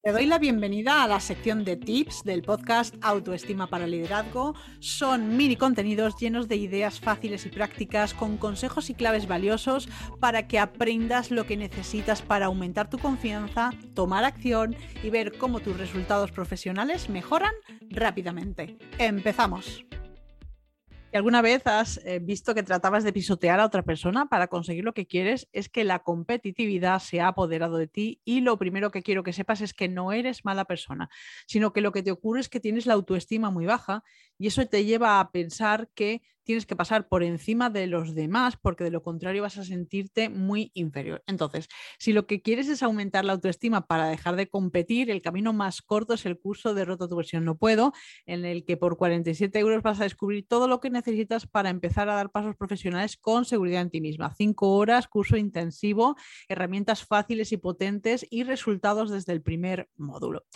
Te doy la bienvenida a la sección de tips del podcast Autoestima para Liderazgo. Son mini contenidos llenos de ideas fáciles y prácticas con consejos y claves valiosos para que aprendas lo que necesitas para aumentar tu confianza, tomar acción y ver cómo tus resultados profesionales mejoran rápidamente. Empezamos. ¿Y alguna vez has eh, visto que tratabas de pisotear a otra persona para conseguir lo que quieres? Es que la competitividad se ha apoderado de ti y lo primero que quiero que sepas es que no eres mala persona, sino que lo que te ocurre es que tienes la autoestima muy baja y eso te lleva a pensar que tienes que pasar por encima de los demás porque de lo contrario vas a sentirte muy inferior. Entonces, si lo que quieres es aumentar la autoestima para dejar de competir, el camino más corto es el curso de Roto tu versión no puedo, en el que por 47 euros vas a descubrir todo lo que necesitas para empezar a dar pasos profesionales con seguridad en ti misma. Cinco horas, curso intensivo, herramientas fáciles y potentes y resultados desde el primer módulo.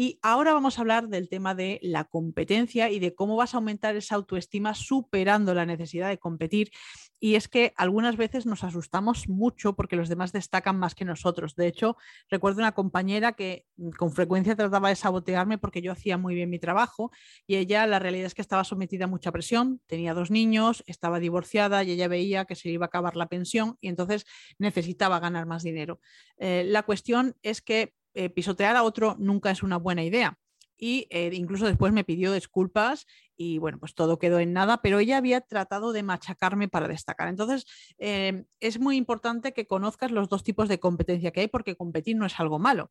Y ahora vamos a hablar del tema de la competencia y de cómo vas a aumentar esa autoestima superando la necesidad de competir. Y es que algunas veces nos asustamos mucho porque los demás destacan más que nosotros. De hecho, recuerdo una compañera que mm, con frecuencia trataba de sabotearme porque yo hacía muy bien mi trabajo y ella la realidad es que estaba sometida a mucha presión, tenía dos niños, estaba divorciada y ella veía que se iba a acabar la pensión y entonces necesitaba ganar más dinero. Eh, la cuestión es que eh, pisotear a otro nunca es una buena idea. Y eh, incluso después me pidió disculpas y bueno, pues todo quedó en nada, pero ella había tratado de machacarme para destacar. Entonces, eh, es muy importante que conozcas los dos tipos de competencia que hay porque competir no es algo malo.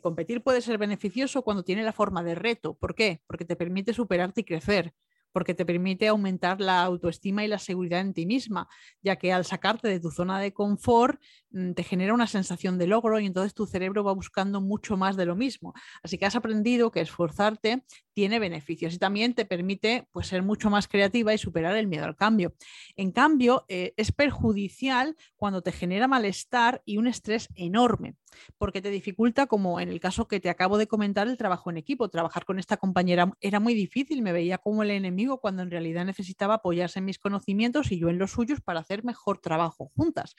competir puede ser beneficioso cuando tiene la forma de reto. ¿Por qué? Porque te permite superarte y crecer porque te permite aumentar la autoestima y la seguridad en ti misma, ya que al sacarte de tu zona de confort mm, te genera una sensación de logro y entonces tu cerebro va buscando mucho más de lo mismo. Así que has aprendido que esforzarte tiene beneficios y también te permite pues, ser mucho más creativa y superar el miedo al cambio. En cambio, eh, es perjudicial cuando te genera malestar y un estrés enorme, porque te dificulta, como en el caso que te acabo de comentar, el trabajo en equipo. Trabajar con esta compañera era muy difícil, me veía como el enemigo cuando en realidad necesitaba apoyarse en mis conocimientos y yo en los suyos para hacer mejor trabajo juntas.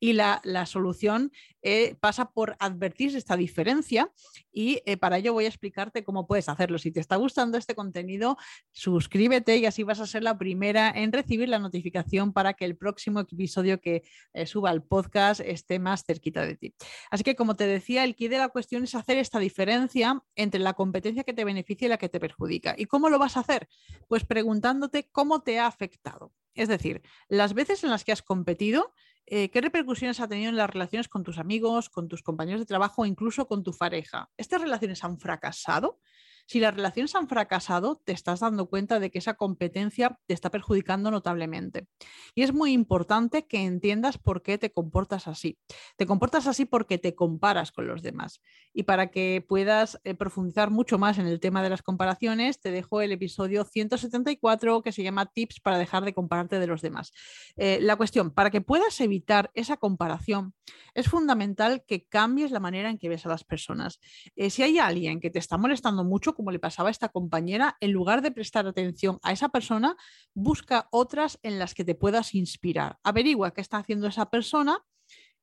Y la, solución eh, pasa por advertir esta diferencia y eh, para ello voy a explicarte cómo puedes hacerlo. Si te está gustando este contenido, suscríbete y así vas a ser la primera en recibir la notificación para que el próximo episodio que eh, suba al podcast esté más cerquita de ti. Así que como te decía, el key de la cuestión es hacer esta diferencia entre la competencia que te beneficia y la que te perjudica. ¿Y cómo lo vas a hacer? Pues pues preguntándote cómo te ha afectado. Es decir, las veces en las que has competido, eh, ¿qué repercusiones ha tenido en las relaciones con tus amigos, con tus compañeros de trabajo o incluso con tu pareja? ¿Estas relaciones han fracasado? Si las relaciones han fracasado, te estás dando cuenta de que esa competencia te está perjudicando notablemente. Y es muy importante que entiendas por qué te comportas así. Te comportas así porque te comparas con los demás. Y para que puedas eh, profundizar mucho más en el tema de las comparaciones, te dejo el episodio 174 que se llama Tips para dejar de compararte de los demás. Eh, la cuestión, para que puedas evitar esa comparación, es fundamental que cambies la manera en que ves a las personas. Eh, si hay alguien que te está molestando mucho, como le pasaba a esta compañera, en lugar de prestar atención a esa persona, busca otras en las que te puedas inspirar. Averigua qué está haciendo esa persona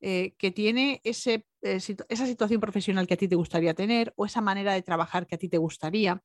eh, que tiene ese, eh, esa situación profesional que a ti te gustaría tener o esa manera de trabajar que a ti te gustaría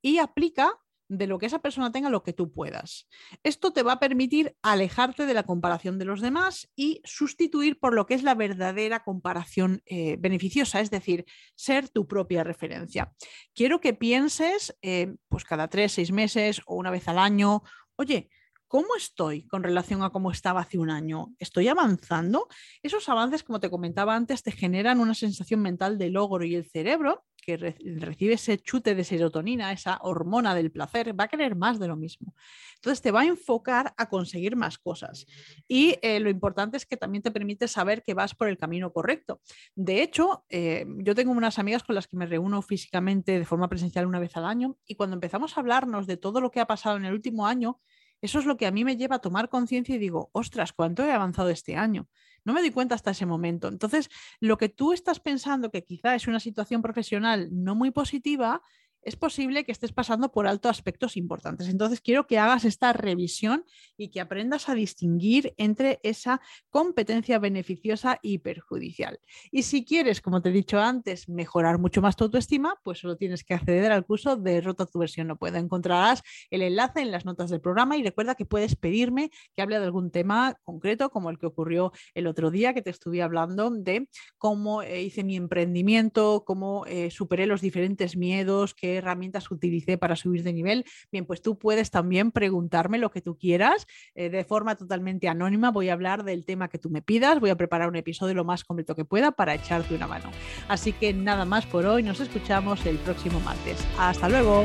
y aplica de lo que esa persona tenga lo que tú puedas. Esto te va a permitir alejarte de la comparación de los demás y sustituir por lo que es la verdadera comparación eh, beneficiosa, es decir, ser tu propia referencia. Quiero que pienses, eh, pues cada tres, seis meses o una vez al año, oye, ¿Cómo estoy con relación a cómo estaba hace un año? ¿Estoy avanzando? Esos avances, como te comentaba antes, te generan una sensación mental de logro y el cerebro que recibe ese chute de serotonina, esa hormona del placer, va a querer más de lo mismo. Entonces te va a enfocar a conseguir más cosas. Y eh, lo importante es que también te permite saber que vas por el camino correcto. De hecho, eh, yo tengo unas amigas con las que me reúno físicamente de forma presencial una vez al año y cuando empezamos a hablarnos de todo lo que ha pasado en el último año, eso es lo que a mí me lleva a tomar conciencia y digo, ostras, ¿cuánto he avanzado este año? No me doy cuenta hasta ese momento. Entonces, lo que tú estás pensando que quizá es una situación profesional no muy positiva, es posible que estés pasando por alto aspectos importantes. Entonces, quiero que hagas esta revisión y que aprendas a distinguir entre esa competencia beneficiosa y perjudicial. Y si quieres, como te he dicho antes, mejorar mucho más tu autoestima, pues solo tienes que acceder al curso de Rota tu versión no puedo. Encontrarás el enlace en las notas del programa y recuerda que puedes pedirme que hable de algún tema concreto, como el que ocurrió el otro día, que te estuve hablando de cómo eh, hice mi emprendimiento, cómo eh, superé los diferentes miedos que herramientas utilicé para subir de nivel. Bien, pues tú puedes también preguntarme lo que tú quieras eh, de forma totalmente anónima. Voy a hablar del tema que tú me pidas, voy a preparar un episodio lo más completo que pueda para echarte una mano. Así que nada más por hoy, nos escuchamos el próximo martes. Hasta luego.